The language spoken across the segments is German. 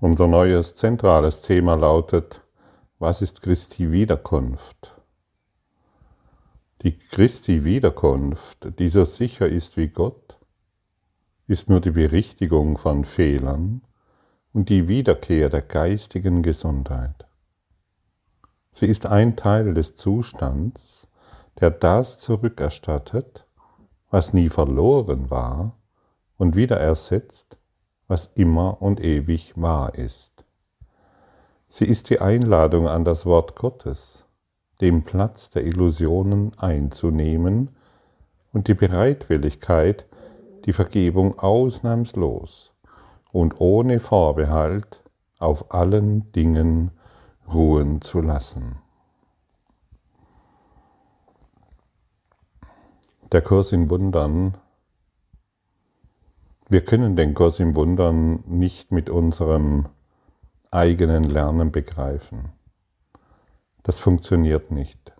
Unser neues zentrales Thema lautet, was ist Christi Wiederkunft? Die Christi Wiederkunft, die so sicher ist wie Gott, ist nur die Berichtigung von Fehlern und die Wiederkehr der geistigen Gesundheit. Sie ist ein Teil des Zustands, der das zurückerstattet, was nie verloren war und wieder ersetzt, was immer und ewig wahr ist. Sie ist die Einladung an das Wort Gottes, den Platz der Illusionen einzunehmen und die Bereitwilligkeit, die Vergebung ausnahmslos und ohne Vorbehalt auf allen Dingen ruhen zu lassen. Der Kurs in Wundern wir können den Kurs im Wundern nicht mit unserem eigenen Lernen begreifen. Das funktioniert nicht.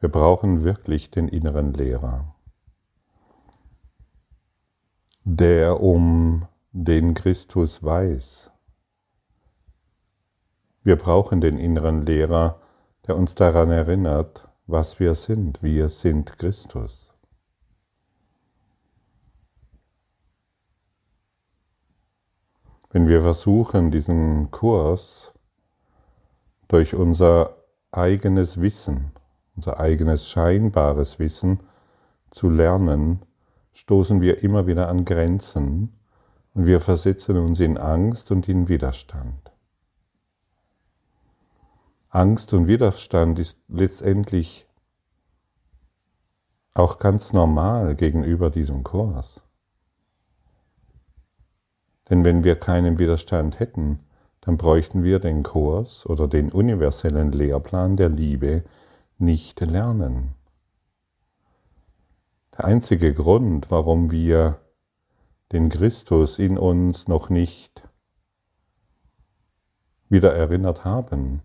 Wir brauchen wirklich den inneren Lehrer, der um den Christus weiß. Wir brauchen den inneren Lehrer, der uns daran erinnert, was wir sind. Wir sind Christus. Wenn wir versuchen, diesen Kurs durch unser eigenes Wissen, unser eigenes scheinbares Wissen zu lernen, stoßen wir immer wieder an Grenzen und wir versetzen uns in Angst und in Widerstand. Angst und Widerstand ist letztendlich auch ganz normal gegenüber diesem Kurs. Denn wenn wir keinen Widerstand hätten, dann bräuchten wir den Kurs oder den universellen Lehrplan der Liebe nicht lernen. Der einzige Grund, warum wir den Christus in uns noch nicht wieder erinnert haben,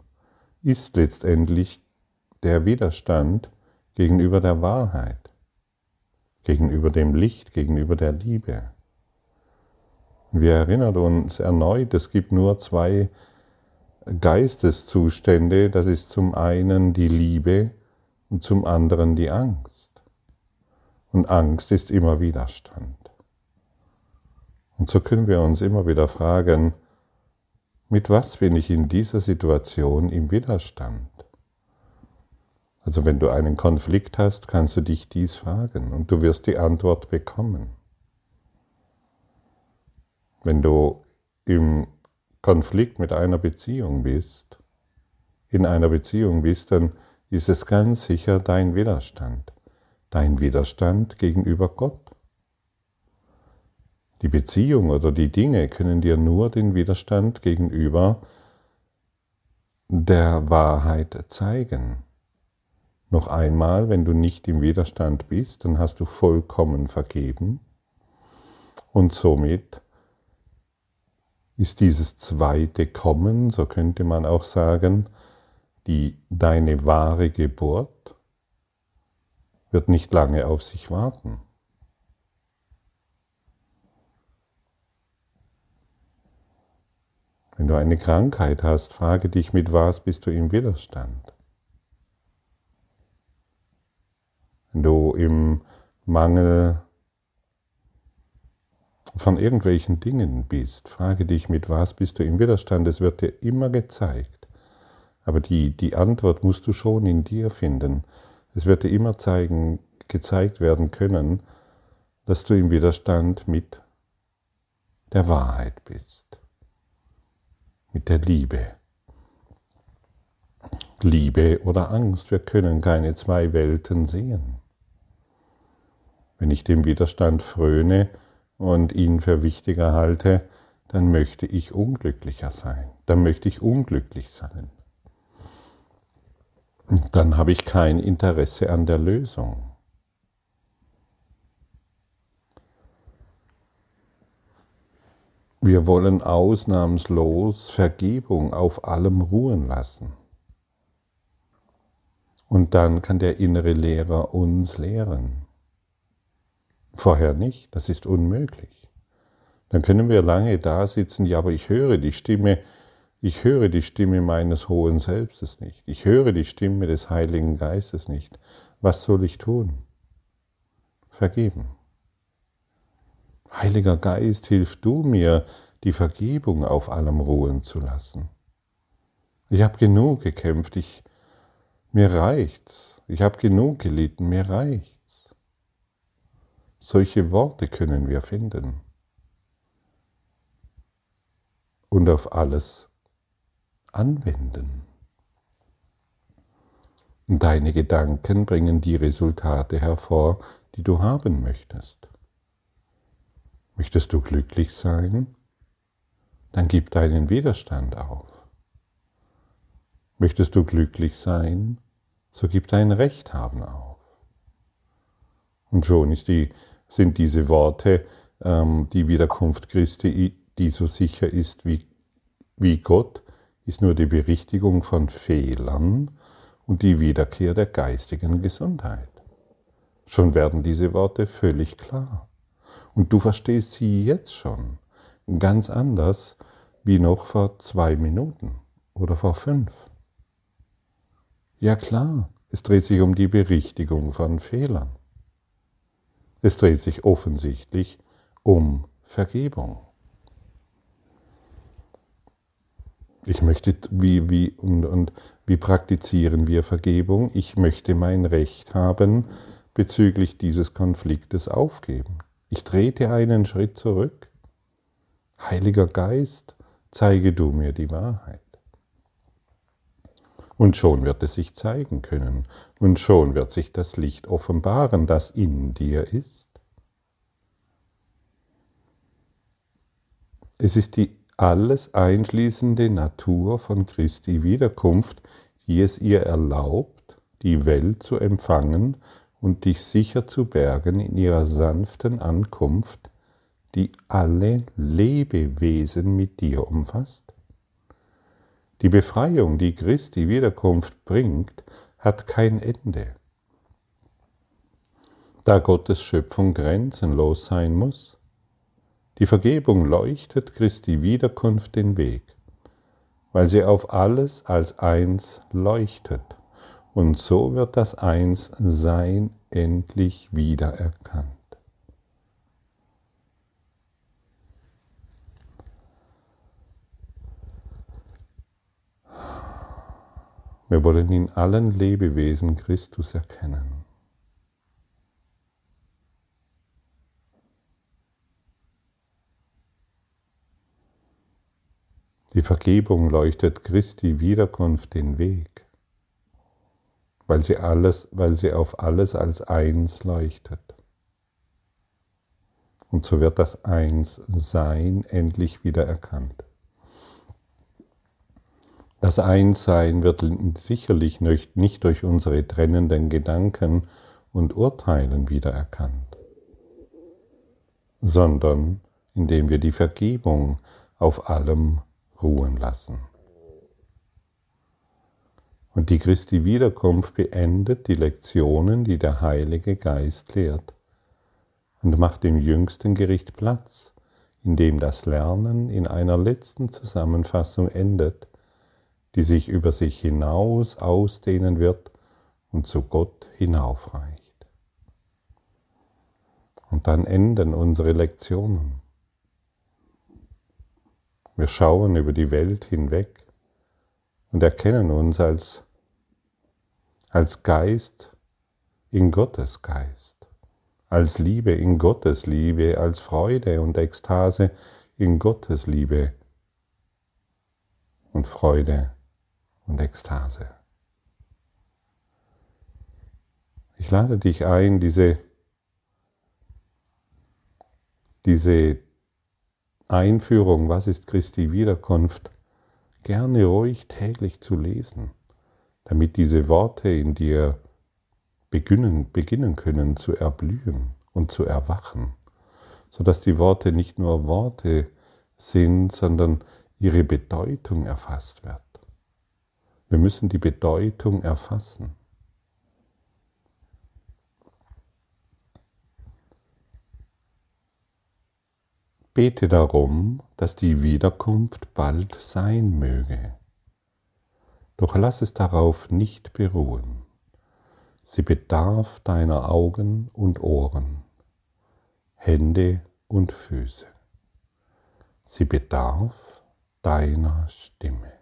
ist letztendlich der Widerstand gegenüber der Wahrheit, gegenüber dem Licht, gegenüber der Liebe. Wir erinnern uns erneut, es gibt nur zwei Geisteszustände. Das ist zum einen die Liebe und zum anderen die Angst. Und Angst ist immer Widerstand. Und so können wir uns immer wieder fragen, mit was bin ich in dieser Situation im Widerstand? Also wenn du einen Konflikt hast, kannst du dich dies fragen und du wirst die Antwort bekommen. Wenn du im Konflikt mit einer Beziehung bist, in einer Beziehung bist, dann ist es ganz sicher dein Widerstand, dein Widerstand gegenüber Gott. Die Beziehung oder die Dinge können dir nur den Widerstand gegenüber der Wahrheit zeigen. Noch einmal, wenn du nicht im Widerstand bist, dann hast du vollkommen vergeben und somit ist dieses zweite Kommen, so könnte man auch sagen, die deine wahre Geburt wird nicht lange auf sich warten. Wenn du eine Krankheit hast, frage dich, mit was bist du im Widerstand? Wenn du im Mangel von irgendwelchen Dingen bist, frage dich, mit was bist du im Widerstand. Es wird dir immer gezeigt. Aber die, die Antwort musst du schon in dir finden. Es wird dir immer zeigen, gezeigt werden können, dass du im Widerstand mit der Wahrheit bist, mit der Liebe. Liebe oder Angst, wir können keine zwei Welten sehen. Wenn ich dem Widerstand fröne, und ihn für wichtiger halte, dann möchte ich unglücklicher sein. Dann möchte ich unglücklich sein. Und dann habe ich kein Interesse an der Lösung. Wir wollen ausnahmslos Vergebung auf allem ruhen lassen. Und dann kann der innere Lehrer uns lehren. Vorher nicht, das ist unmöglich. Dann können wir lange da sitzen, ja, aber ich höre die Stimme, ich höre die Stimme meines hohen Selbstes nicht. Ich höre die Stimme des Heiligen Geistes nicht. Was soll ich tun? Vergeben. Heiliger Geist, hilf du mir, die Vergebung auf allem ruhen zu lassen. Ich habe genug gekämpft, ich, mir reicht's. Ich habe genug gelitten, mir reicht's. Solche Worte können wir finden. Und auf alles anwenden. Deine Gedanken bringen die Resultate hervor, die du haben möchtest. Möchtest du glücklich sein? Dann gib deinen Widerstand auf. Möchtest du glücklich sein? So gib dein Recht haben auf. Und schon die, sind diese Worte ähm, die Wiederkunft Christi, die so sicher ist wie, wie Gott, ist nur die Berichtigung von Fehlern und die Wiederkehr der geistigen Gesundheit. Schon werden diese Worte völlig klar. Und du verstehst sie jetzt schon ganz anders wie noch vor zwei Minuten oder vor fünf. Ja klar, es dreht sich um die Berichtigung von Fehlern. Es dreht sich offensichtlich um Vergebung. Ich möchte, wie, wie, und, und wie praktizieren wir Vergebung? Ich möchte mein Recht haben bezüglich dieses Konfliktes aufgeben. Ich trete einen Schritt zurück. Heiliger Geist, zeige du mir die Wahrheit. Und schon wird es sich zeigen können, und schon wird sich das Licht offenbaren, das in dir ist. Es ist die alles einschließende Natur von Christi Wiederkunft, die es ihr erlaubt, die Welt zu empfangen und dich sicher zu bergen in ihrer sanften Ankunft, die alle Lebewesen mit dir umfasst? Die Befreiung, die Christi Wiederkunft bringt, hat kein Ende. Da Gottes Schöpfung grenzenlos sein muss, die Vergebung leuchtet Christi Wiederkunft den Weg, weil sie auf alles als eins leuchtet. Und so wird das Einssein endlich wiedererkannt. Wir wollen in allen Lebewesen Christus erkennen. Die Vergebung leuchtet Christi Wiederkunft den Weg, weil sie, alles, weil sie auf alles als eins leuchtet. Und so wird das Einssein endlich wieder erkannt. Das Einssein wird sicherlich nicht durch unsere trennenden Gedanken und Urteilen wiedererkannt, sondern indem wir die Vergebung auf allem ruhen lassen. Und die Christi Wiederkunft beendet die Lektionen, die der Heilige Geist lehrt und macht dem jüngsten Gericht Platz, in dem das Lernen in einer letzten Zusammenfassung endet, die sich über sich hinaus ausdehnen wird und zu Gott hinaufreicht. Und dann enden unsere Lektionen. Wir schauen über die Welt hinweg und erkennen uns als, als Geist in Gottes Geist, als Liebe in Gottes Liebe, als Freude und Ekstase in Gottes Liebe und Freude und Ekstase. Ich lade dich ein, diese, diese Einführung, was ist Christi Wiederkunft, gerne ruhig täglich zu lesen, damit diese Worte in dir beginnen, beginnen können zu erblühen und zu erwachen, sodass die Worte nicht nur Worte sind, sondern ihre Bedeutung erfasst wird. Wir müssen die Bedeutung erfassen. Bete darum, dass die Wiederkunft bald sein möge. Doch lass es darauf nicht beruhen. Sie bedarf deiner Augen und Ohren, Hände und Füße. Sie bedarf deiner Stimme.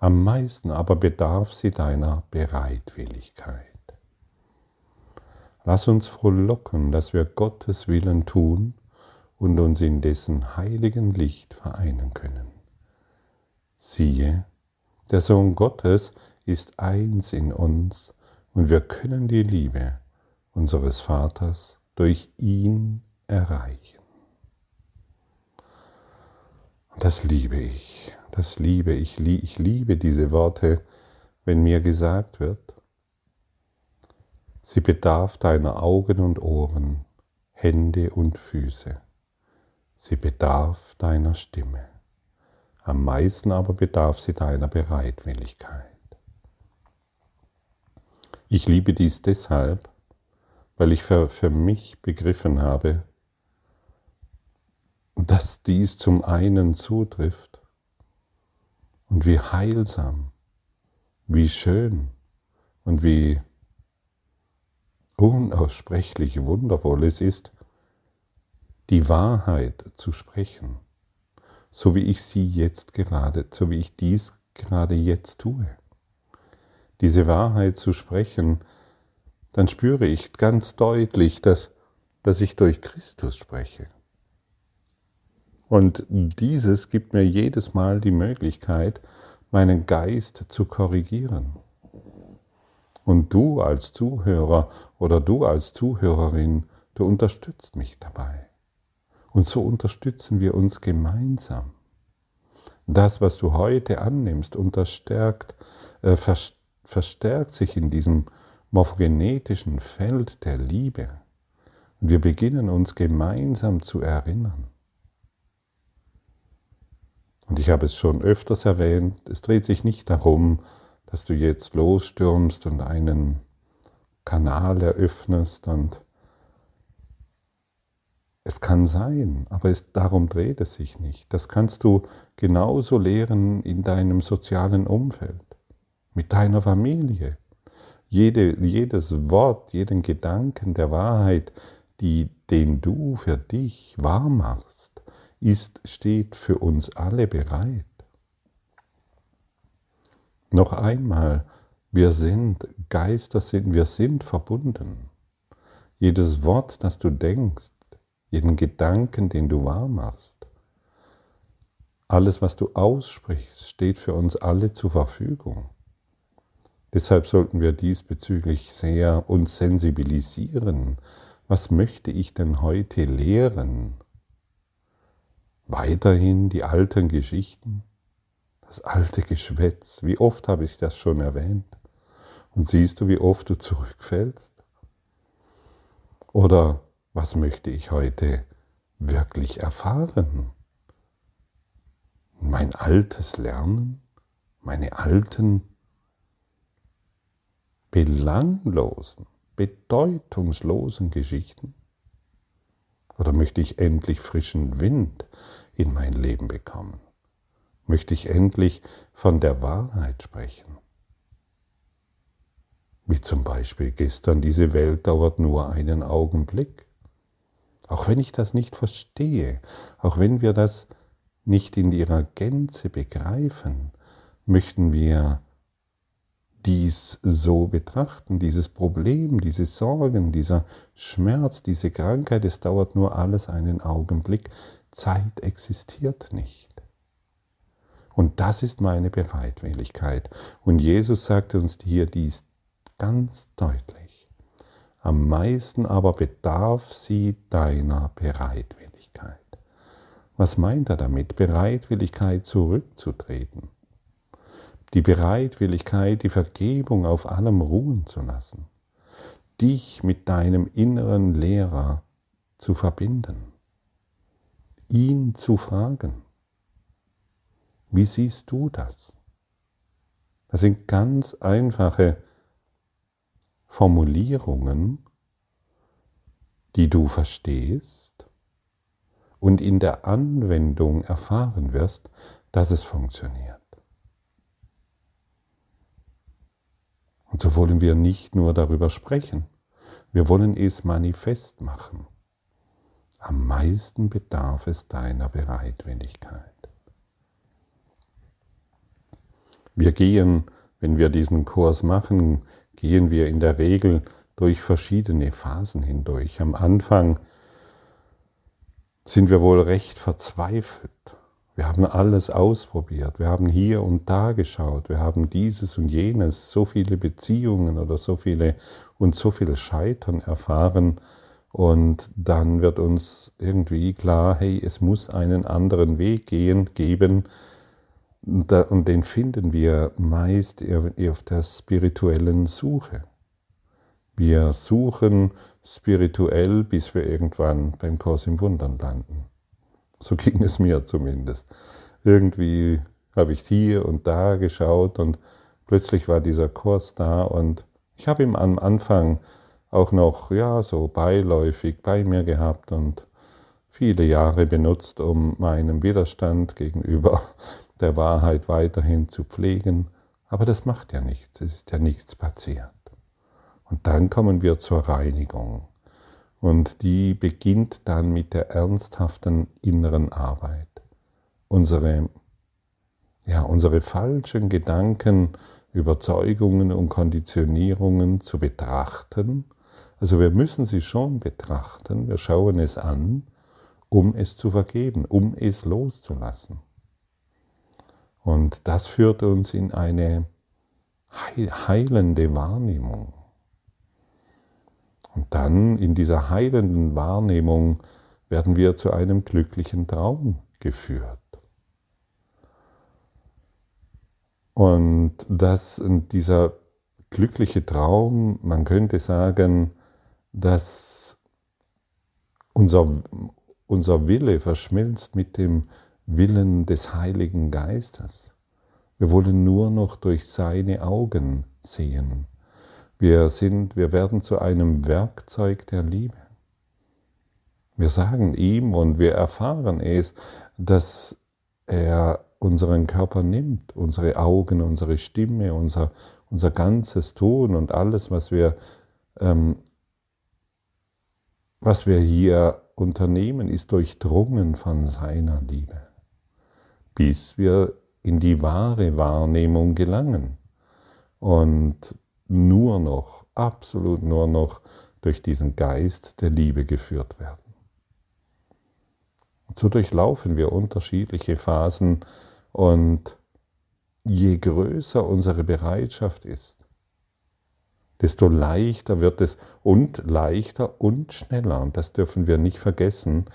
Am meisten aber bedarf sie deiner Bereitwilligkeit. Lass uns frohlocken, dass wir Gottes Willen tun und uns in dessen heiligen Licht vereinen können. Siehe, der Sohn Gottes ist eins in uns und wir können die Liebe unseres Vaters durch ihn erreichen. Und das liebe ich, das liebe ich, ich liebe diese Worte, wenn mir gesagt wird, sie bedarf deiner Augen und Ohren, Hände und Füße. Sie bedarf deiner Stimme. Am meisten aber bedarf sie deiner Bereitwilligkeit. Ich liebe dies deshalb, weil ich für, für mich begriffen habe, dass dies zum einen zutrifft und wie heilsam, wie schön und wie unaussprechlich wundervoll es ist, die Wahrheit zu sprechen, so wie ich sie jetzt gerade, so wie ich dies gerade jetzt tue. Diese Wahrheit zu sprechen, dann spüre ich ganz deutlich, dass, dass ich durch Christus spreche. Und dieses gibt mir jedes Mal die Möglichkeit, meinen Geist zu korrigieren. Und du als Zuhörer oder du als Zuhörerin, du unterstützt mich dabei. Und so unterstützen wir uns gemeinsam. Das, was du heute annimmst, unterstärkt, äh, verstärkt sich in diesem morphogenetischen Feld der Liebe. Und wir beginnen uns gemeinsam zu erinnern. Und ich habe es schon öfters erwähnt, es dreht sich nicht darum, dass du jetzt losstürmst und einen Kanal eröffnest und es kann sein, aber es, darum dreht es sich nicht. Das kannst du genauso lehren in deinem sozialen Umfeld, mit deiner Familie. Jede, jedes Wort, jeden Gedanken der Wahrheit, die, den du für dich wahr machst, ist, steht für uns alle bereit. Noch einmal, wir sind Geister, sind, wir sind verbunden. Jedes Wort, das du denkst, jeden Gedanken, den du wahr machst. Alles, was du aussprichst, steht für uns alle zur Verfügung. Deshalb sollten wir diesbezüglich sehr uns sensibilisieren. Was möchte ich denn heute lehren? Weiterhin die alten Geschichten, das alte Geschwätz. Wie oft habe ich das schon erwähnt? Und siehst du, wie oft du zurückfällst? Oder was möchte ich heute wirklich erfahren? Mein altes Lernen, meine alten, belanglosen, bedeutungslosen Geschichten? Oder möchte ich endlich frischen Wind in mein Leben bekommen? Möchte ich endlich von der Wahrheit sprechen? Wie zum Beispiel gestern, diese Welt dauert nur einen Augenblick. Auch wenn ich das nicht verstehe, auch wenn wir das nicht in ihrer Gänze begreifen, möchten wir dies so betrachten, dieses Problem, diese Sorgen, dieser Schmerz, diese Krankheit, es dauert nur alles einen Augenblick. Zeit existiert nicht. Und das ist meine Bereitwilligkeit. Und Jesus sagte uns hier dies ganz deutlich. Am meisten aber bedarf sie deiner Bereitwilligkeit. Was meint er damit? Bereitwilligkeit zurückzutreten. Die Bereitwilligkeit, die Vergebung auf allem ruhen zu lassen. Dich mit deinem inneren Lehrer zu verbinden. Ihn zu fragen. Wie siehst du das? Das sind ganz einfache Formulierungen, die du verstehst und in der Anwendung erfahren wirst, dass es funktioniert. Und so wollen wir nicht nur darüber sprechen, wir wollen es manifest machen. Am meisten bedarf es deiner Bereitwilligkeit. Wir gehen, wenn wir diesen Kurs machen, gehen wir in der Regel durch verschiedene Phasen hindurch. Am Anfang sind wir wohl recht verzweifelt. Wir haben alles ausprobiert. Wir haben hier und da geschaut. Wir haben dieses und jenes, so viele Beziehungen oder so viele und so viel Scheitern erfahren. Und dann wird uns irgendwie klar, hey, es muss einen anderen Weg gehen, geben. Und den finden wir meist auf der spirituellen Suche. Wir suchen spirituell, bis wir irgendwann beim Kurs im Wundern landen. So ging es mir zumindest. Irgendwie habe ich hier und da geschaut und plötzlich war dieser Kurs da und ich habe ihn am Anfang auch noch ja so beiläufig bei mir gehabt und viele Jahre benutzt, um meinen Widerstand gegenüber der Wahrheit weiterhin zu pflegen. Aber das macht ja nichts, es ist ja nichts passiert. Und dann kommen wir zur Reinigung. Und die beginnt dann mit der ernsthaften inneren Arbeit. Unsere, ja, unsere falschen Gedanken, Überzeugungen und Konditionierungen zu betrachten. Also wir müssen sie schon betrachten, wir schauen es an, um es zu vergeben, um es loszulassen. Und das führt uns in eine heilende Wahrnehmung. Und dann in dieser heilenden Wahrnehmung werden wir zu einem glücklichen Traum geführt. Und dass dieser glückliche Traum, man könnte sagen, dass unser, unser Wille verschmilzt mit dem Willen des Heiligen Geistes. Wir wollen nur noch durch seine Augen sehen. Wir sind, wir werden zu einem Werkzeug der Liebe. Wir sagen ihm und wir erfahren es, dass er unseren Körper nimmt, unsere Augen, unsere Stimme, unser, unser ganzes Tun und alles, was wir, ähm, was wir hier unternehmen, ist durchdrungen von seiner Liebe, bis wir in die wahre Wahrnehmung gelangen. Und nur noch, absolut nur noch durch diesen Geist der Liebe geführt werden. So durchlaufen wir unterschiedliche Phasen und je größer unsere Bereitschaft ist, desto leichter wird es und leichter und schneller, und das dürfen wir nicht vergessen,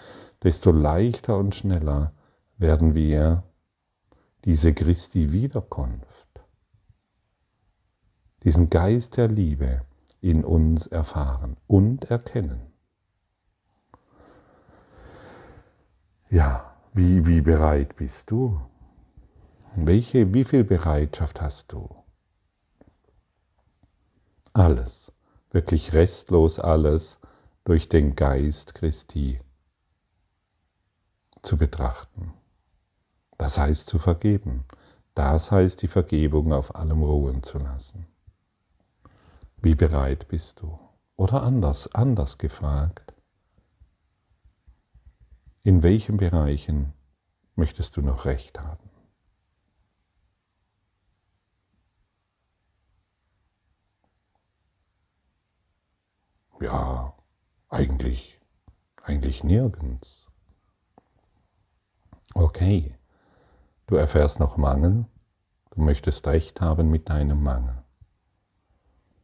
desto leichter und schneller werden wir diese Christi Wiederkunft diesen Geist der Liebe in uns erfahren und erkennen. Ja, wie, wie bereit bist du? Welche, wie viel Bereitschaft hast du? Alles, wirklich restlos alles durch den Geist Christi zu betrachten. Das heißt zu vergeben. Das heißt die Vergebung auf allem ruhen zu lassen. Wie bereit bist du? Oder anders, anders gefragt. In welchen Bereichen möchtest du noch Recht haben? Ja, eigentlich, eigentlich nirgends. Okay, du erfährst noch Mangel, du möchtest Recht haben mit deinem Mangel.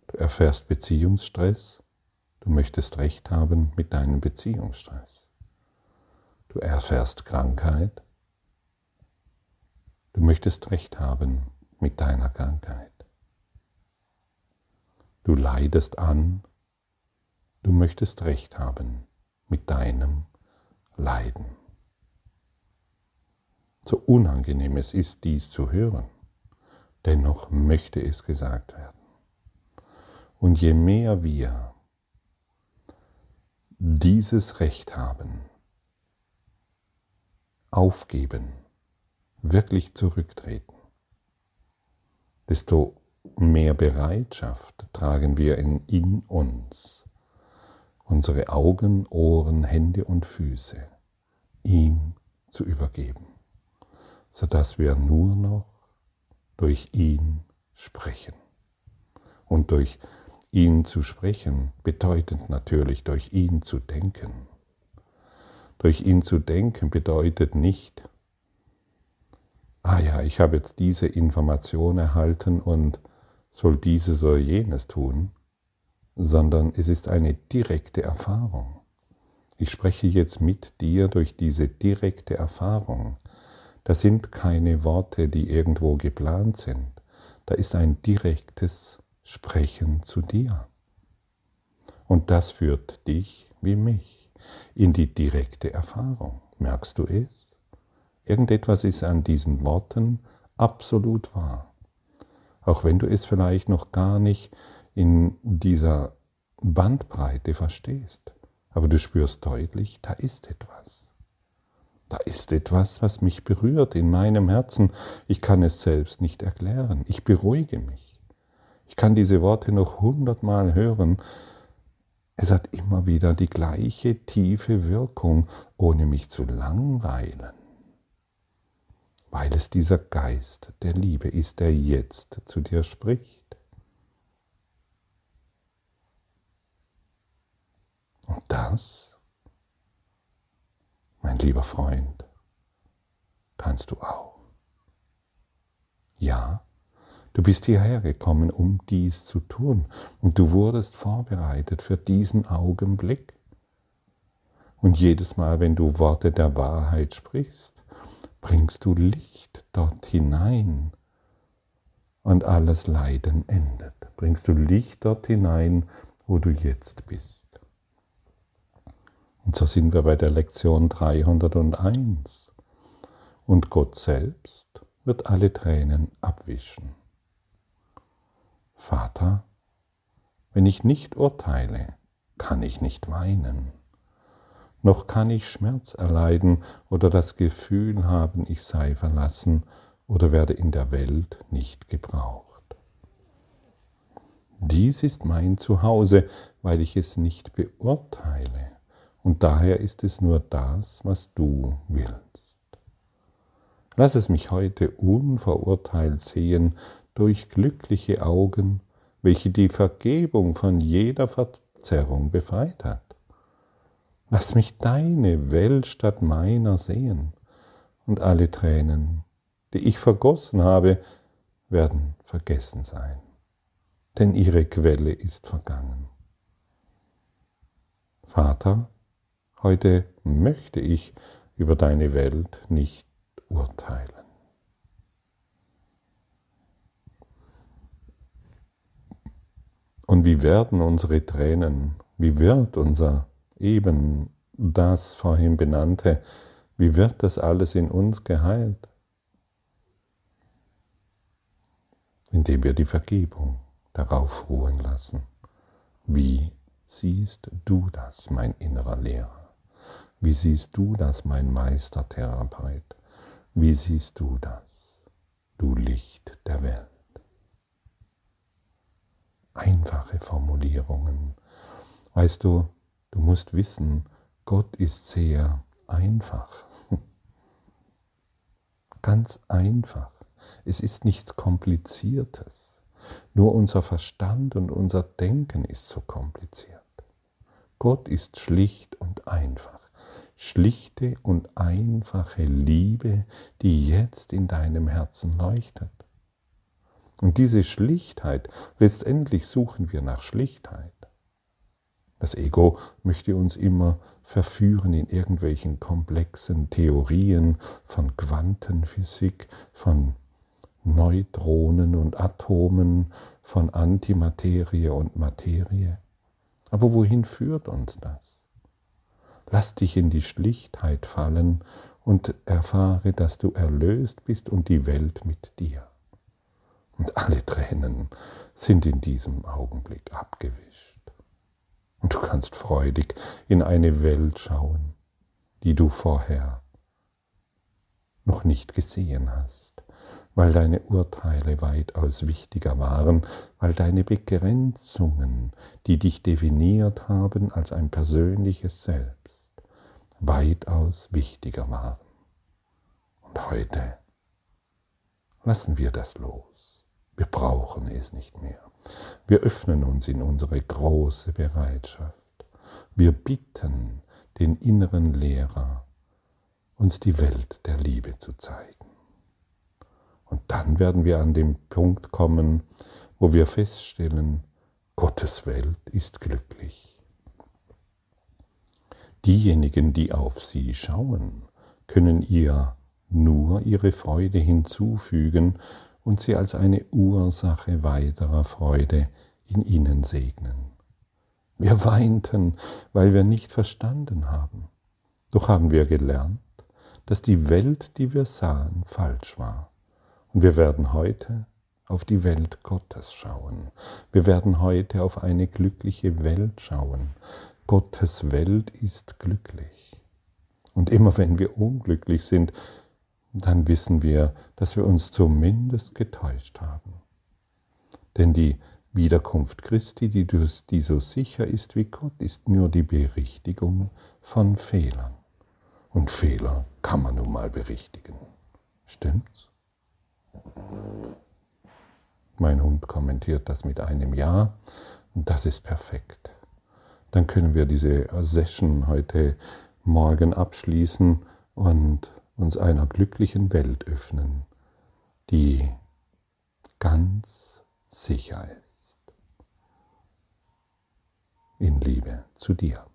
Du erfährst Beziehungsstress. Du möchtest Recht haben mit deinem Beziehungsstress. Du erfährst Krankheit. Du möchtest Recht haben mit deiner Krankheit. Du leidest an. Du möchtest Recht haben mit deinem Leiden. So unangenehm es ist, dies zu hören, dennoch möchte es gesagt werden. Und je mehr wir dieses Recht haben, aufgeben, wirklich zurücktreten, desto mehr Bereitschaft tragen wir in, in uns, unsere Augen, Ohren, Hände und Füße ihm zu übergeben, sodass wir nur noch durch ihn sprechen. Und durch ihn zu sprechen bedeutet natürlich durch ihn zu denken. Durch ihn zu denken bedeutet nicht, ah ja, ich habe jetzt diese Information erhalten und soll dieses oder jenes tun, sondern es ist eine direkte Erfahrung. Ich spreche jetzt mit dir durch diese direkte Erfahrung. Das sind keine Worte, die irgendwo geplant sind. Da ist ein direktes Sprechen zu dir. Und das führt dich wie mich in die direkte Erfahrung. Merkst du es? Irgendetwas ist an diesen Worten absolut wahr. Auch wenn du es vielleicht noch gar nicht in dieser Bandbreite verstehst. Aber du spürst deutlich, da ist etwas. Da ist etwas, was mich berührt in meinem Herzen. Ich kann es selbst nicht erklären. Ich beruhige mich. Ich kann diese Worte noch hundertmal hören. Es hat immer wieder die gleiche tiefe Wirkung, ohne mich zu langweilen weil es dieser Geist der Liebe ist, der jetzt zu dir spricht. Und das, mein lieber Freund, kannst du auch. Ja, du bist hierher gekommen, um dies zu tun, und du wurdest vorbereitet für diesen Augenblick. Und jedes Mal, wenn du Worte der Wahrheit sprichst, bringst du Licht dort hinein und alles Leiden endet. Bringst du Licht dort hinein, wo du jetzt bist. Und so sind wir bei der Lektion 301. Und Gott selbst wird alle Tränen abwischen. Vater, wenn ich nicht urteile, kann ich nicht weinen noch kann ich Schmerz erleiden oder das Gefühl haben, ich sei verlassen oder werde in der Welt nicht gebraucht. Dies ist mein Zuhause, weil ich es nicht beurteile, und daher ist es nur das, was du willst. Lass es mich heute unverurteilt sehen durch glückliche Augen, welche die Vergebung von jeder Verzerrung befreit hat. Lass mich deine Welt statt meiner sehen, und alle Tränen, die ich vergossen habe, werden vergessen sein, denn ihre Quelle ist vergangen. Vater, heute möchte ich über deine Welt nicht urteilen. Und wie werden unsere Tränen, wie wird unser eben das vorhin benannte, wie wird das alles in uns geheilt? Indem wir die Vergebung darauf ruhen lassen. Wie siehst du das, mein innerer Lehrer? Wie siehst du das, mein Meistertherapeut? Wie siehst du das, du Licht der Welt? Einfache Formulierungen. Weißt du, Du musst wissen, Gott ist sehr einfach. Ganz einfach. Es ist nichts Kompliziertes. Nur unser Verstand und unser Denken ist so kompliziert. Gott ist schlicht und einfach. Schlichte und einfache Liebe, die jetzt in deinem Herzen leuchtet. Und diese Schlichtheit, letztendlich suchen wir nach Schlichtheit. Das Ego möchte uns immer verführen in irgendwelchen komplexen Theorien von Quantenphysik, von Neutronen und Atomen, von Antimaterie und Materie. Aber wohin führt uns das? Lass dich in die Schlichtheit fallen und erfahre, dass du erlöst bist und die Welt mit dir. Und alle Tränen sind in diesem Augenblick abgewischt. Und du kannst freudig in eine Welt schauen, die du vorher noch nicht gesehen hast, weil deine Urteile weitaus wichtiger waren, weil deine Begrenzungen, die dich definiert haben als ein persönliches Selbst, weitaus wichtiger waren. Und heute lassen wir das los. Wir brauchen es nicht mehr. Wir öffnen uns in unsere große Bereitschaft. Wir bitten den inneren Lehrer, uns die Welt der Liebe zu zeigen. Und dann werden wir an den Punkt kommen, wo wir feststellen, Gottes Welt ist glücklich. Diejenigen, die auf sie schauen, können ihr nur ihre Freude hinzufügen und sie als eine Ursache weiterer Freude in ihnen segnen. Wir weinten, weil wir nicht verstanden haben. Doch haben wir gelernt, dass die Welt, die wir sahen, falsch war. Und wir werden heute auf die Welt Gottes schauen. Wir werden heute auf eine glückliche Welt schauen. Gottes Welt ist glücklich. Und immer wenn wir unglücklich sind, dann wissen wir, dass wir uns zumindest getäuscht haben. Denn die Wiederkunft Christi, die, die so sicher ist wie Gott, ist nur die Berichtigung von Fehlern. Und Fehler kann man nun mal berichtigen. Stimmt's? Mein Hund kommentiert das mit einem Ja und das ist perfekt. Dann können wir diese Session heute Morgen abschließen und uns einer glücklichen Welt öffnen, die ganz sicher ist. In Liebe zu dir.